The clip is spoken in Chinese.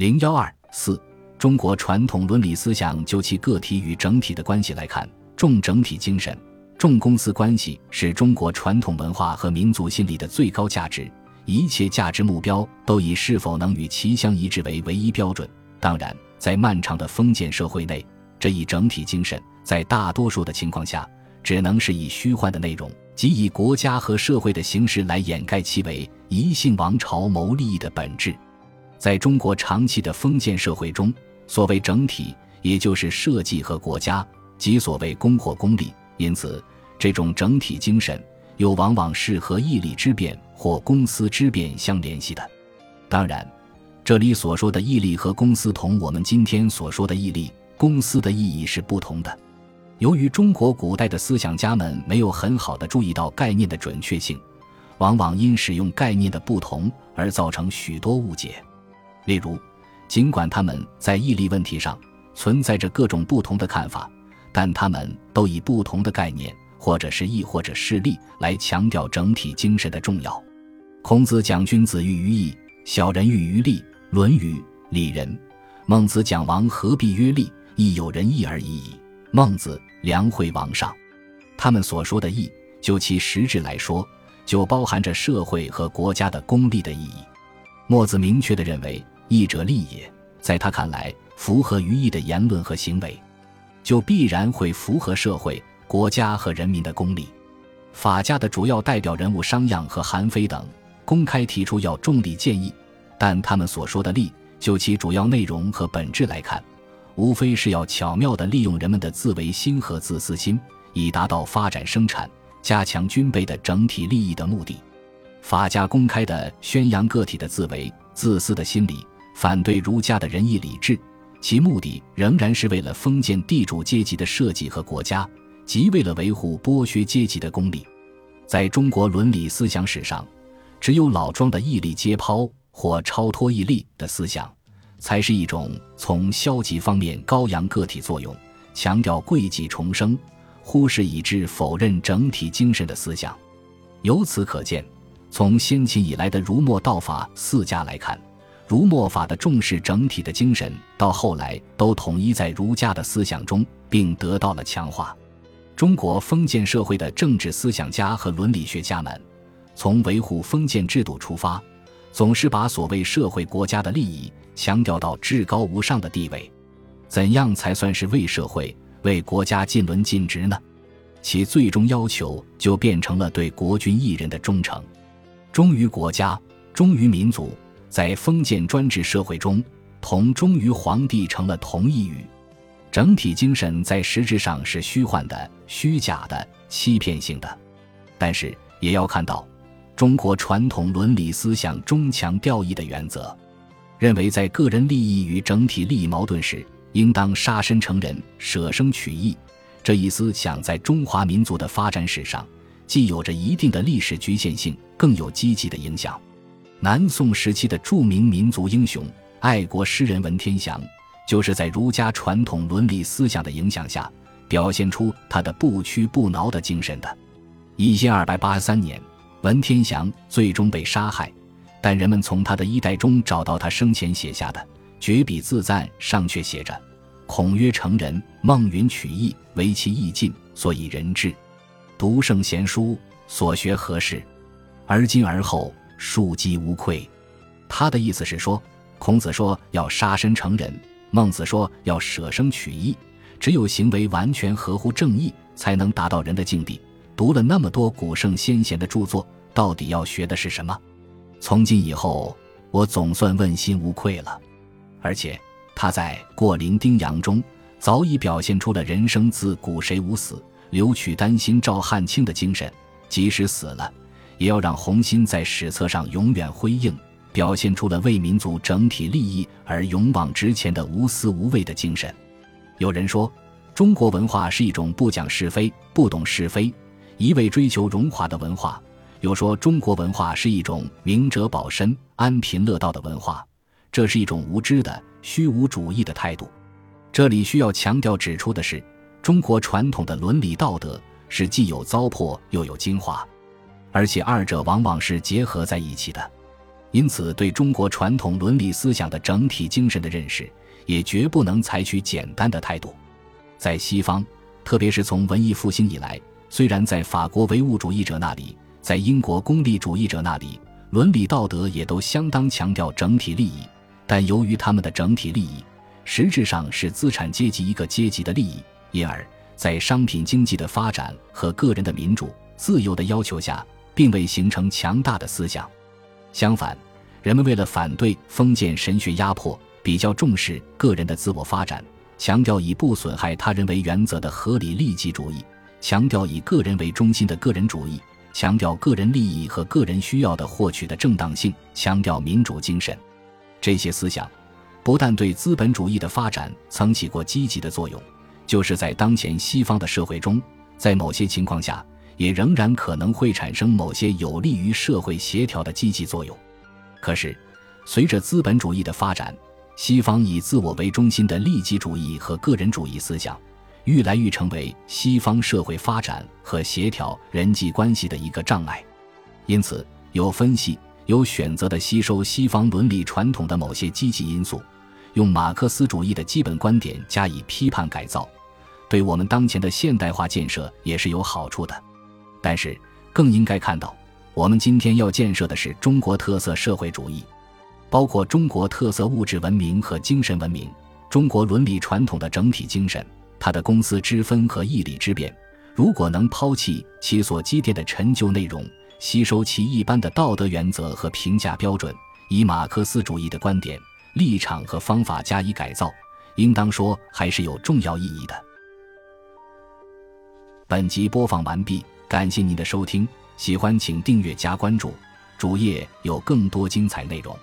零幺二四，中国传统伦理思想就其个体与整体的关系来看，重整体精神、重公私关系是中国传统文化和民族心理的最高价值。一切价值目标都以是否能与其相一致为唯一标准。当然，在漫长的封建社会内，这一整体精神在大多数的情况下，只能是以虚幻的内容，即以国家和社会的形式来掩盖其为一姓王朝谋利益的本质。在中国长期的封建社会中，所谓整体，也就是社稷和国家，即所谓公或公利。因此，这种整体精神又往往是和义利之辩或公私之辩相联系的。当然。这里所说的义利和公私，同我们今天所说的义利、公私的意义是不同的。由于中国古代的思想家们没有很好的注意到概念的准确性，往往因使用概念的不同而造成许多误解。例如，尽管他们在义利问题上存在着各种不同的看法，但他们都以不同的概念，或者是义，或者是利，来强调整体精神的重要。孔子讲君子喻于义，小人喻于利。《论语·礼仁》，孟子讲王何必曰利，亦有仁义而已矣。孟子，梁惠王上。他们所说的义，就其实质来说，就包含着社会和国家的功利的意义。墨子明确地认为，义者利也。在他看来，符合于义的言论和行为，就必然会符合社会、国家和人民的公利。法家的主要代表人物商鞅和韩非等，公开提出要重利建议。但他们所说的利，就其主要内容和本质来看，无非是要巧妙地利用人们的自为心和自私心，以达到发展生产、加强军备的整体利益的目的。法家公开的宣扬个体的自为自私的心理，反对儒家的仁义礼智，其目的仍然是为了封建地主阶级的社稷和国家，即为了维护剥削阶级的公理。在中国伦理思想史上，只有老庄的义利皆抛。或超脱义利的思想，才是一种从消极方面高扬个体作用、强调贵己重生、忽视以致否认整体精神的思想。由此可见，从先秦以来的儒墨道法四家来看，儒墨法的重视整体的精神，到后来都统一在儒家的思想中，并得到了强化。中国封建社会的政治思想家和伦理学家们，从维护封建制度出发。总是把所谓社会国家的利益强调到至高无上的地位，怎样才算是为社会、为国家尽伦尽职呢？其最终要求就变成了对国君一人的忠诚，忠于国家，忠于民族。在封建专制社会中，同忠于皇帝成了同义语。整体精神在实质上是虚幻的、虚假的、欺骗性的，但是也要看到。中国传统伦理思想中强调义的原则，认为在个人利益与整体利益矛盾时，应当杀身成仁、舍生取义。这一思想在中华民族的发展史上，既有着一定的历史局限性，更有积极的影响。南宋时期的著名民族英雄、爱国诗人文天祥，就是在儒家传统伦理思想的影响下，表现出他的不屈不挠的精神的。一千二百八十三年。文天祥最终被杀害，但人们从他的衣袋中找到他生前写下的绝笔自赞，上却写着：“孔曰成人，孟云取义，为其义尽，所以人至。读圣贤书，所学何事？而今而后，庶几无愧。”他的意思是说，孔子说要杀身成仁，孟子说要舍生取义，只有行为完全合乎正义，才能达到人的境地。读了那么多古圣先贤的著作，到底要学的是什么？从今以后，我总算问心无愧了。而且他在《过零丁洋》中早已表现出了人生自古谁无死，留取丹心照汗青的精神。即使死了，也要让红心在史册上永远辉映，表现出了为民族整体利益而勇往直前的无私无畏的精神。有人说，中国文化是一种不讲是非、不懂是非。一味追求荣华的文化，又说中国文化是一种明哲保身、安贫乐道的文化，这是一种无知的虚无主义的态度。这里需要强调指出的是，中国传统的伦理道德是既有糟粕又有精华，而且二者往往是结合在一起的。因此，对中国传统伦理思想的整体精神的认识，也绝不能采取简单的态度。在西方，特别是从文艺复兴以来，虽然在法国唯物主义者那里，在英国功利主义者那里，伦理道德也都相当强调整体利益，但由于他们的整体利益实质上是资产阶级一个阶级的利益，因而，在商品经济的发展和个人的民主自由的要求下，并未形成强大的思想。相反，人们为了反对封建神学压迫，比较重视个人的自我发展，强调以不损害他人为原则的合理利己主义，强调以个人为中心的个人主义，强调个人利益和个人需要的获取的正当性，强调民主精神。这些思想不但对资本主义的发展曾起过积极的作用，就是在当前西方的社会中，在某些情况下。也仍然可能会产生某些有利于社会协调的积极作用。可是，随着资本主义的发展，西方以自我为中心的利己主义和个人主义思想，愈来愈成为西方社会发展和协调人际关系的一个障碍。因此，有分析、有选择地吸收西方伦理传统的某些积极因素，用马克思主义的基本观点加以批判改造，对我们当前的现代化建设也是有好处的。但是，更应该看到，我们今天要建设的是中国特色社会主义，包括中国特色物质文明和精神文明，中国伦理传统的整体精神，它的公私之分和义理之辨。如果能抛弃其所积淀的陈旧内容，吸收其一般的道德原则和评价标准，以马克思主义的观点、立场和方法加以改造，应当说还是有重要意义的。本集播放完毕。感谢您的收听，喜欢请订阅加关注，主页有更多精彩内容。